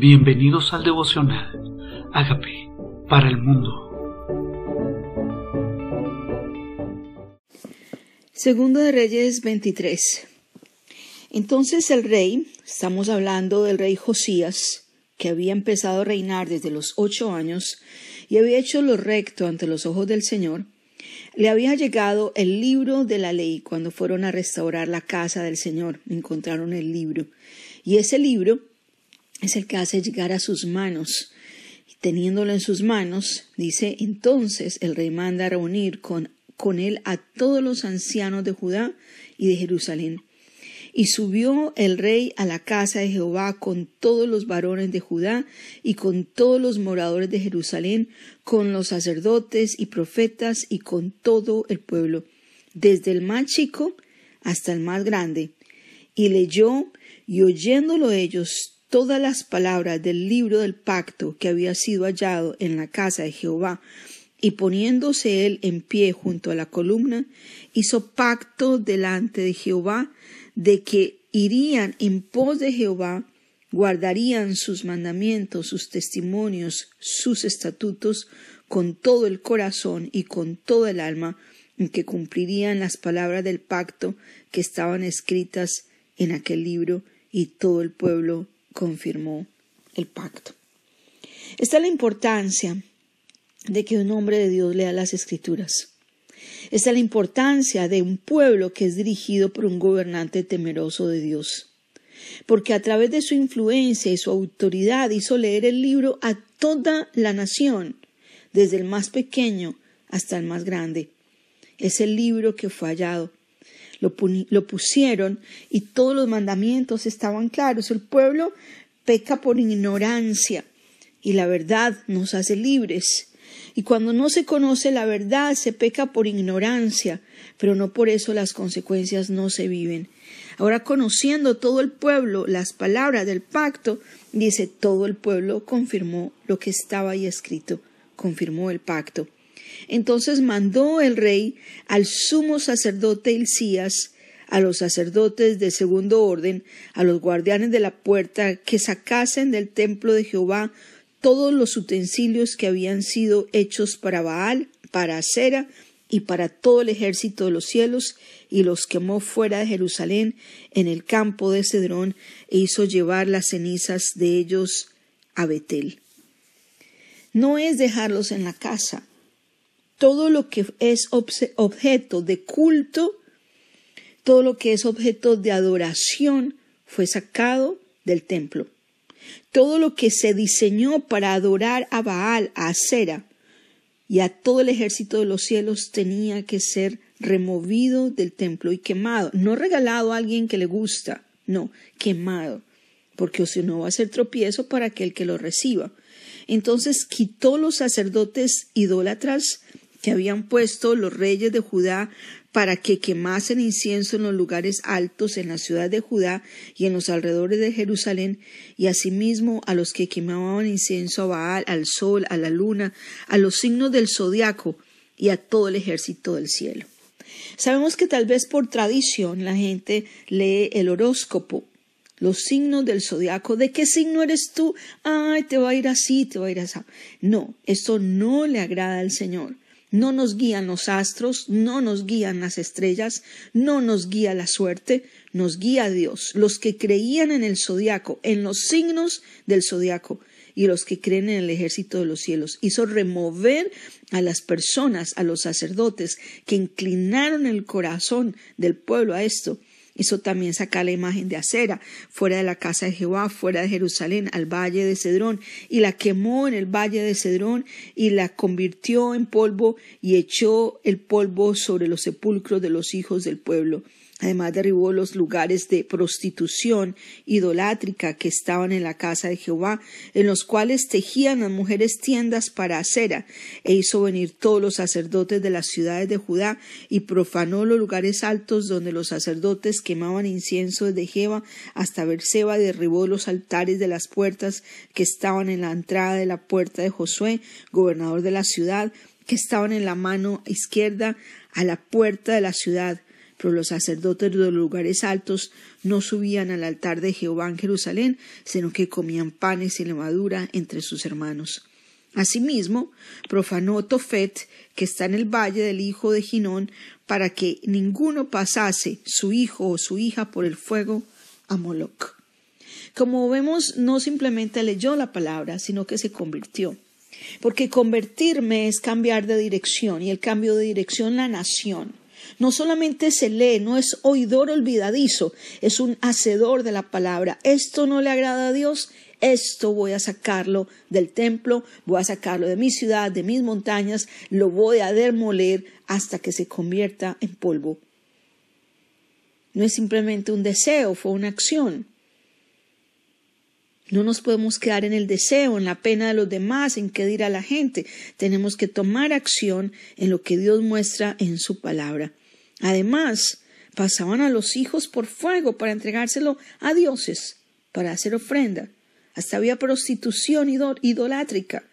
Bienvenidos al devocional. Hágame para el mundo. Segundo de Reyes 23. Entonces el rey, estamos hablando del rey Josías, que había empezado a reinar desde los ocho años y había hecho lo recto ante los ojos del Señor, le había llegado el libro de la ley cuando fueron a restaurar la casa del Señor. Encontraron el libro. Y ese libro es el que hace llegar a sus manos. Y teniéndolo en sus manos, dice, entonces el rey manda reunir con, con él a todos los ancianos de Judá y de Jerusalén. Y subió el rey a la casa de Jehová con todos los varones de Judá y con todos los moradores de Jerusalén, con los sacerdotes y profetas y con todo el pueblo, desde el más chico hasta el más grande. Y leyó, y oyéndolo ellos todas las palabras del libro del pacto que había sido hallado en la casa de Jehová, y poniéndose él en pie junto a la columna, hizo pacto delante de Jehová de que irían en pos de Jehová, guardarían sus mandamientos, sus testimonios, sus estatutos, con todo el corazón y con toda el alma, en que cumplirían las palabras del pacto que estaban escritas en aquel libro, y todo el pueblo confirmó el pacto. Esta es la importancia de que un hombre de Dios lea las escrituras. Esta es la importancia de un pueblo que es dirigido por un gobernante temeroso de Dios. Porque a través de su influencia y su autoridad hizo leer el libro a toda la nación, desde el más pequeño hasta el más grande. Es el libro que fue hallado lo, pusieron y todos los mandamientos estaban claros. El pueblo peca por ignorancia y la verdad nos hace libres. Y cuando no se conoce la verdad, se peca por ignorancia, pero no por eso las consecuencias no se viven. Ahora, conociendo todo el pueblo las palabras del pacto, dice, todo el pueblo confirmó lo que estaba ahí escrito, confirmó el pacto. Entonces mandó el rey al sumo sacerdote Hilcías, a los sacerdotes de segundo orden, a los guardianes de la puerta, que sacasen del templo de Jehová todos los utensilios que habían sido hechos para Baal, para Acera y para todo el ejército de los cielos, y los quemó fuera de Jerusalén en el campo de Cedrón, e hizo llevar las cenizas de ellos a Betel. No es dejarlos en la casa, todo lo que es objeto de culto, todo lo que es objeto de adoración fue sacado del templo. Todo lo que se diseñó para adorar a Baal, a Acera y a todo el ejército de los cielos tenía que ser removido del templo y quemado, no regalado a alguien que le gusta, no, quemado, porque si no va a ser tropiezo para aquel que lo reciba. Entonces quitó los sacerdotes idólatras que habían puesto los reyes de Judá para que quemasen incienso en los lugares altos en la ciudad de Judá y en los alrededores de Jerusalén, y asimismo a los que quemaban incienso a Baal, al sol, a la luna, a los signos del zodiaco y a todo el ejército del cielo. Sabemos que tal vez por tradición la gente lee el horóscopo, los signos del zodiaco. ¿De qué signo eres tú? Ay, te va a ir así, te va a ir así. No, esto no le agrada al Señor. No nos guían los astros, no nos guían las estrellas, no nos guía la suerte, nos guía Dios. Los que creían en el zodiaco, en los signos del zodiaco, y los que creen en el ejército de los cielos. Hizo remover a las personas, a los sacerdotes, que inclinaron el corazón del pueblo a esto, Hizo también sacar la imagen de acera fuera de la casa de Jehová, fuera de Jerusalén, al valle de Cedrón, y la quemó en el valle de Cedrón, y la convirtió en polvo, y echó el polvo sobre los sepulcros de los hijos del pueblo. Además derribó los lugares de prostitución idolátrica que estaban en la casa de Jehová, en los cuales tejían las mujeres tiendas para acera, e hizo venir todos los sacerdotes de las ciudades de Judá, y profanó los lugares altos donde los sacerdotes quemaban incienso desde Jeba hasta Berseba, derribó los altares de las puertas que estaban en la entrada de la puerta de Josué, gobernador de la ciudad, que estaban en la mano izquierda a la puerta de la ciudad, pero los sacerdotes de los lugares altos no subían al altar de Jehová en Jerusalén, sino que comían panes y levadura entre sus hermanos. Asimismo, profanó Tofet, que está en el valle del hijo de Ginón, para que ninguno pasase su hijo o su hija por el fuego a Moloc. Como vemos, no simplemente leyó la palabra, sino que se convirtió. Porque convertirme es cambiar de dirección y el cambio de dirección la nación. No solamente se lee, no es oidor olvidadizo, es un hacedor de la palabra. Esto no le agrada a Dios, esto voy a sacarlo del templo, voy a sacarlo de mi ciudad, de mis montañas, lo voy a demoler hasta que se convierta en polvo. No es simplemente un deseo, fue una acción. No nos podemos quedar en el deseo, en la pena de los demás, en qué dirá la gente. Tenemos que tomar acción en lo que Dios muestra en su palabra. Además, pasaban a los hijos por fuego para entregárselo a dioses, para hacer ofrenda. Hasta había prostitución idolátrica.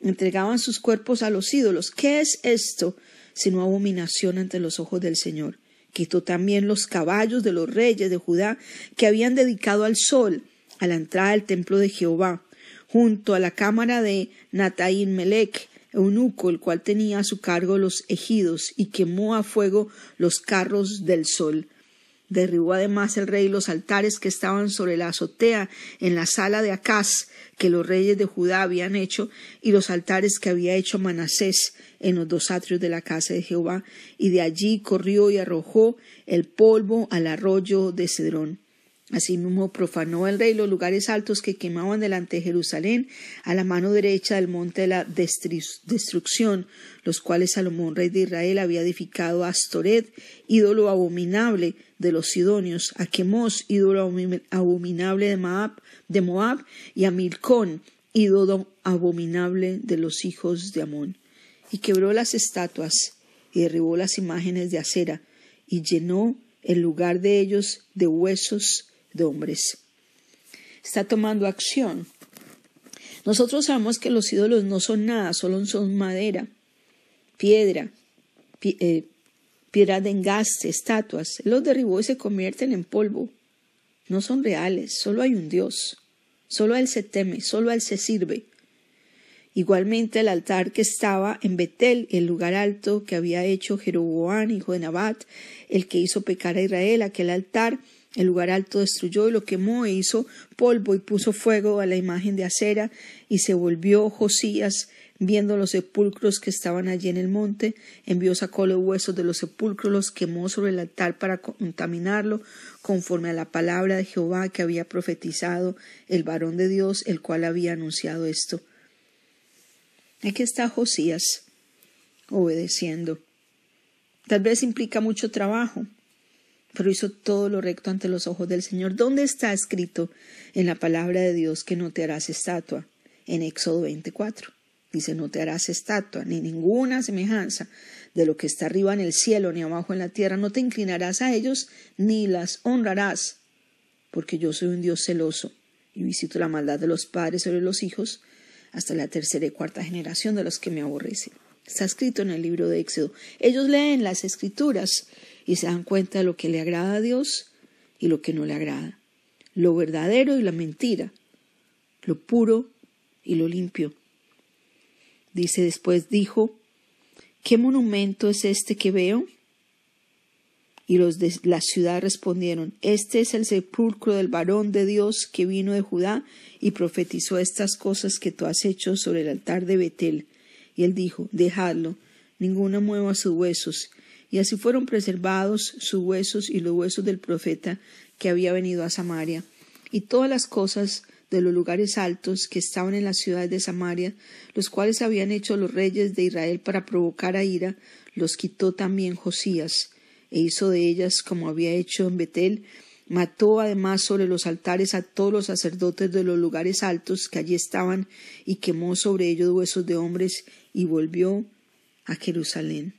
Entregaban sus cuerpos a los ídolos. ¿Qué es esto sino abominación ante los ojos del Señor? Quitó también los caballos de los reyes de Judá que habían dedicado al sol a la entrada del templo de Jehová, junto a la cámara de Nataín Melech, eunuco, el cual tenía a su cargo los ejidos, y quemó a fuego los carros del sol. Derribó además el rey los altares que estaban sobre la azotea en la sala de Acaz que los reyes de Judá habían hecho y los altares que había hecho Manasés en los dos atrios de la casa de Jehová y de allí corrió y arrojó el polvo al arroyo de Cedrón. Asimismo profanó el rey los lugares altos que quemaban delante de Jerusalén a la mano derecha del monte de la destrucción, los cuales Salomón, rey de Israel, había edificado a Astoret, ídolo abominable de los sidonios, a Quemos, ídolo abominable de Moab, de Moab y a Milcón, ídolo abominable de los hijos de Amón. Y quebró las estatuas y derribó las imágenes de acera y llenó el lugar de ellos de huesos de hombres. Está tomando acción. Nosotros sabemos que los ídolos no son nada, solo son madera, piedra, eh, piedra de engaste, estatuas. Él los derribó y se convierten en polvo. No son reales, solo hay un Dios. Solo a Él se teme, solo a Él se sirve. Igualmente el altar que estaba en Betel, el lugar alto que había hecho Jeroboam, hijo de Nabat, el que hizo pecar a Israel, aquel altar el lugar alto destruyó y lo quemó e hizo polvo y puso fuego a la imagen de acera y se volvió Josías viendo los sepulcros que estaban allí en el monte, envió sacó los huesos de los sepulcros, los quemó sobre el altar para contaminarlo, conforme a la palabra de Jehová que había profetizado el varón de Dios, el cual había anunciado esto. Aquí está Josías obedeciendo. Tal vez implica mucho trabajo, pero hizo todo lo recto ante los ojos del Señor. ¿Dónde está escrito en la palabra de Dios que no te harás estatua? En Éxodo 24. Dice, no te harás estatua, ni ninguna semejanza de lo que está arriba en el cielo, ni abajo en la tierra. No te inclinarás a ellos, ni las honrarás, porque yo soy un Dios celoso y visito la maldad de los padres sobre los hijos hasta la tercera y cuarta generación de los que me aborrecen. Está escrito en el libro de Éxodo. Ellos leen las escrituras y se dan cuenta de lo que le agrada a Dios y lo que no le agrada, lo verdadero y la mentira, lo puro y lo limpio. Dice después, dijo, ¿qué monumento es este que veo? Y los de la ciudad respondieron, Este es el sepulcro del varón de Dios que vino de Judá y profetizó estas cosas que tú has hecho sobre el altar de Betel. Y él dijo, Dejadlo, ninguna mueva sus huesos y así fueron preservados sus huesos y los huesos del profeta que había venido a Samaria, y todas las cosas de los lugares altos que estaban en la ciudad de Samaria, los cuales habían hecho los reyes de Israel para provocar a ira, los quitó también Josías, e hizo de ellas como había hecho en Betel, mató además sobre los altares a todos los sacerdotes de los lugares altos que allí estaban, y quemó sobre ellos huesos de hombres, y volvió a Jerusalén.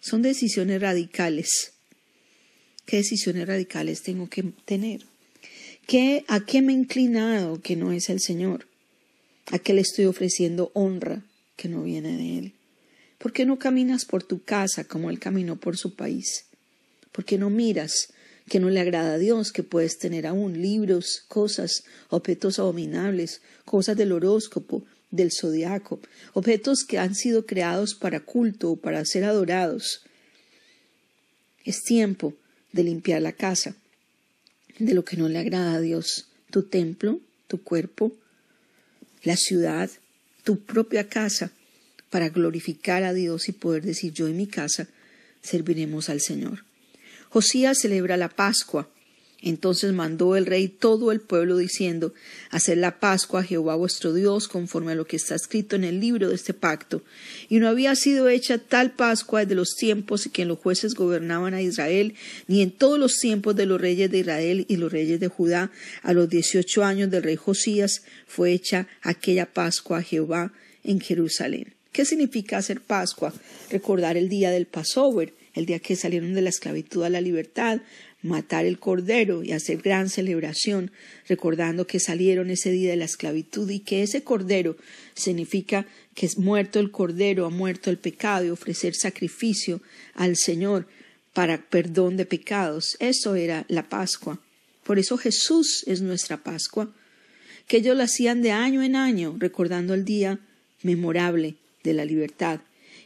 Son decisiones radicales. ¿Qué decisiones radicales tengo que tener? ¿Qué, ¿A qué me he inclinado que no es el Señor? ¿A qué le estoy ofreciendo honra que no viene de Él? ¿Por qué no caminas por tu casa como Él caminó por su país? porque no miras que no le agrada a Dios, que puedes tener aún libros, cosas, objetos abominables, cosas del horóscopo, del zodiaco, objetos que han sido creados para culto o para ser adorados. Es tiempo de limpiar la casa de lo que no le agrada a Dios, tu templo, tu cuerpo, la ciudad, tu propia casa, para glorificar a Dios y poder decir yo y mi casa serviremos al Señor. Josías celebra la Pascua. Entonces mandó el rey todo el pueblo diciendo, Haced la Pascua a Jehová vuestro Dios conforme a lo que está escrito en el libro de este pacto. Y no había sido hecha tal Pascua desde los tiempos en que los jueces gobernaban a Israel, ni en todos los tiempos de los reyes de Israel y los reyes de Judá. A los dieciocho años del rey Josías fue hecha aquella Pascua a Jehová en Jerusalén. ¿Qué significa hacer Pascua? Recordar el día del Passover, el día que salieron de la esclavitud a la libertad, matar el cordero y hacer gran celebración, recordando que salieron ese día de la esclavitud y que ese cordero significa que es muerto el cordero, ha muerto el pecado y ofrecer sacrificio al Señor para perdón de pecados. Eso era la Pascua. Por eso Jesús es nuestra Pascua, que ellos lo hacían de año en año, recordando el día memorable de la libertad.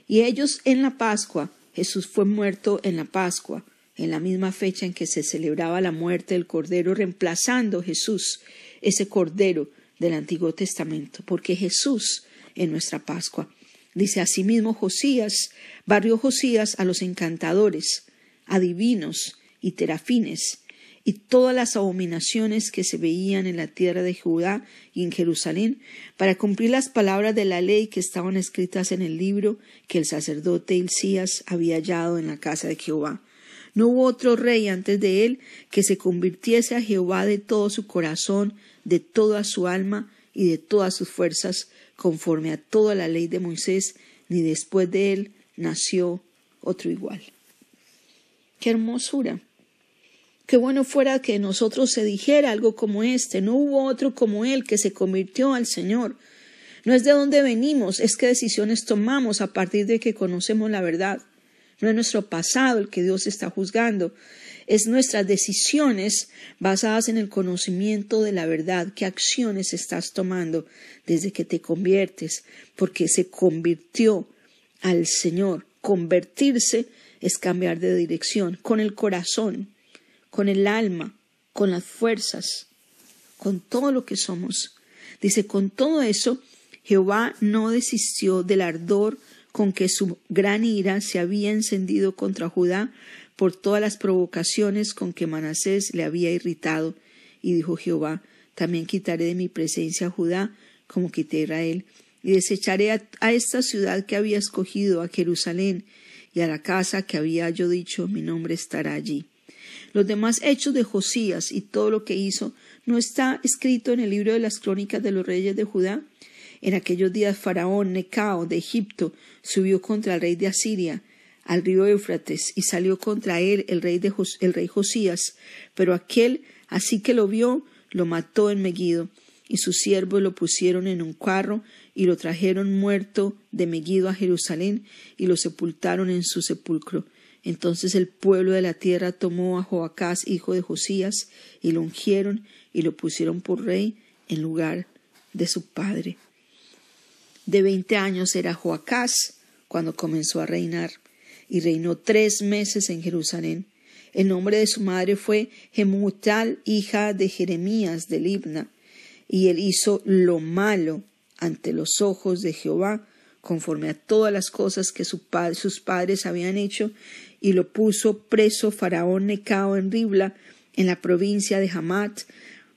Y ellos en la Pascua Jesús fue muerto en la Pascua, en la misma fecha en que se celebraba la muerte del Cordero, reemplazando Jesús ese Cordero del Antiguo Testamento, porque Jesús en nuestra Pascua. Dice asimismo Josías, barrió Josías a los encantadores, adivinos y terafines, y todas las abominaciones que se veían en la tierra de Judá y en Jerusalén, para cumplir las palabras de la ley que estaban escritas en el libro que el sacerdote Hilcías había hallado en la casa de Jehová. No hubo otro rey antes de él que se convirtiese a Jehová de todo su corazón, de toda su alma y de todas sus fuerzas, conforme a toda la ley de Moisés, ni después de él nació otro igual. Qué hermosura Qué bueno fuera que nosotros se dijera algo como este. No hubo otro como él que se convirtió al Señor. No es de dónde venimos, es qué decisiones tomamos a partir de que conocemos la verdad. No es nuestro pasado el que Dios está juzgando, es nuestras decisiones basadas en el conocimiento de la verdad, qué acciones estás tomando desde que te conviertes, porque se convirtió al Señor. Convertirse es cambiar de dirección con el corazón con el alma, con las fuerzas, con todo lo que somos. Dice, con todo eso, Jehová no desistió del ardor con que su gran ira se había encendido contra Judá por todas las provocaciones con que Manasés le había irritado. Y dijo Jehová, también quitaré de mi presencia a Judá, como quité a Israel, y desecharé a, a, esta ciudad que había escogido, a Jerusalén, y a la casa que había yo dicho, mi nombre estará allí. Los demás hechos de Josías y todo lo que hizo no está escrito en el libro de las crónicas de los reyes de Judá. En aquellos días Faraón Necao de Egipto subió contra el rey de Asiria al río Éufrates y salió contra él el rey, de el rey Josías, pero aquel, así que lo vio, lo mató en Megiddo, y sus siervos lo pusieron en un carro y lo trajeron muerto de Megiddo a Jerusalén y lo sepultaron en su sepulcro. Entonces el pueblo de la tierra tomó a Joacás, hijo de Josías, y lo ungieron y lo pusieron por rey en lugar de su padre. De veinte años era Joacás cuando comenzó a reinar, y reinó tres meses en Jerusalén. El nombre de su madre fue Gemutal, hija de Jeremías de Libna, y él hizo lo malo ante los ojos de Jehová, conforme a todas las cosas que sus padres habían hecho, y lo puso preso Faraón Necao en Ribla, en la provincia de Hamat,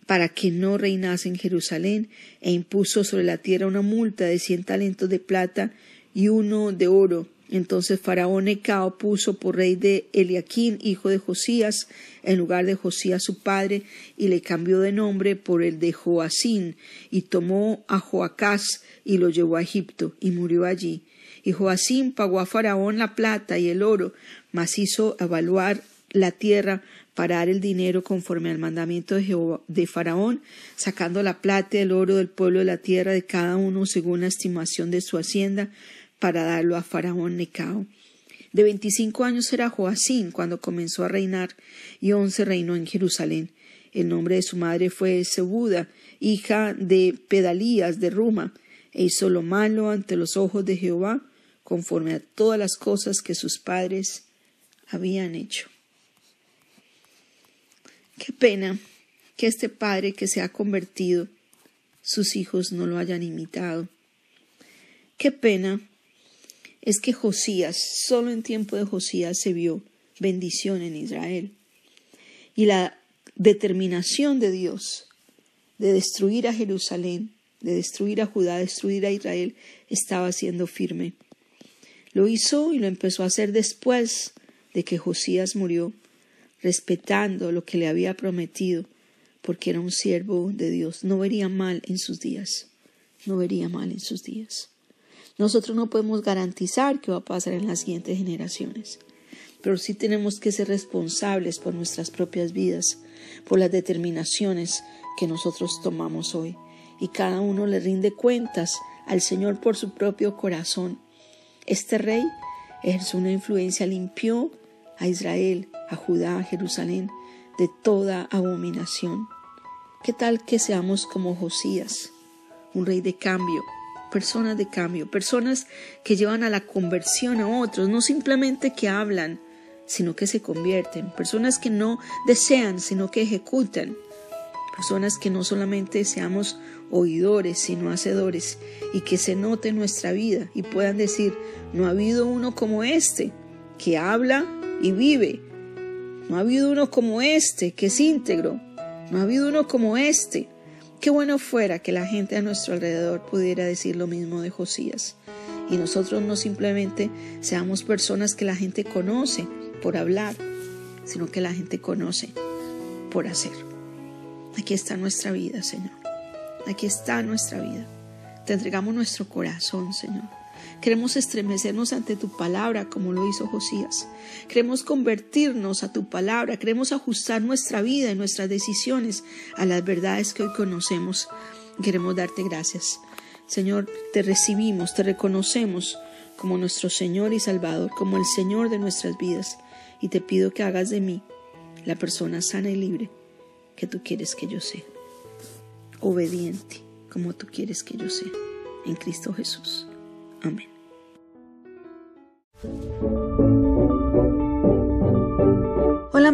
para que no reinase en Jerusalén, e impuso sobre la tierra una multa de cien talentos de plata y uno de oro. Entonces Faraón Necao puso por rey de Eliaquín, hijo de Josías, en lugar de Josías su padre, y le cambió de nombre por el de Joacín, y tomó a Joacás y lo llevó a Egipto, y murió allí. Y Joacín pagó a Faraón la plata y el oro, mas hizo evaluar la tierra para dar el dinero conforme al mandamiento de, de Faraón, sacando la plata y el oro del pueblo de la tierra de cada uno según la estimación de su hacienda, para darlo a Faraón Necao. De 25 años era Joacín cuando comenzó a reinar y once reinó en Jerusalén. El nombre de su madre fue Sebuda, hija de Pedalías de Ruma, e hizo lo malo ante los ojos de Jehová, conforme a todas las cosas que sus padres habían hecho. Qué pena que este padre que se ha convertido, sus hijos no lo hayan imitado. Qué pena es que Josías, solo en tiempo de Josías se vio bendición en Israel. Y la determinación de Dios de destruir a Jerusalén, de destruir a Judá, destruir a Israel, estaba siendo firme. Lo hizo y lo empezó a hacer después de que Josías murió, respetando lo que le había prometido, porque era un siervo de Dios. No vería mal en sus días, no vería mal en sus días. Nosotros no podemos garantizar qué va a pasar en las siguientes generaciones, pero sí tenemos que ser responsables por nuestras propias vidas, por las determinaciones que nosotros tomamos hoy. Y cada uno le rinde cuentas al Señor por su propio corazón. Este rey ejerció una influencia, limpió a Israel, a Judá, a Jerusalén de toda abominación. ¿Qué tal que seamos como Josías, un rey de cambio, personas de cambio, personas que llevan a la conversión a otros, no simplemente que hablan, sino que se convierten, personas que no desean, sino que ejecutan, personas que no solamente seamos oidores, sino hacedores, y que se note nuestra vida y puedan decir, no ha habido uno como este, que habla y vive, no ha habido uno como este, que es íntegro, no ha habido uno como este, Qué bueno fuera que la gente a nuestro alrededor pudiera decir lo mismo de Josías y nosotros no simplemente seamos personas que la gente conoce por hablar, sino que la gente conoce por hacer. Aquí está nuestra vida, Señor. Aquí está nuestra vida. Te entregamos nuestro corazón, Señor. Queremos estremecernos ante tu palabra como lo hizo Josías. Queremos convertirnos a tu palabra. Queremos ajustar nuestra vida y nuestras decisiones a las verdades que hoy conocemos. Queremos darte gracias. Señor, te recibimos, te reconocemos como nuestro Señor y Salvador, como el Señor de nuestras vidas. Y te pido que hagas de mí la persona sana y libre que tú quieres que yo sea. Obediente como tú quieres que yo sea. En Cristo Jesús. Amém.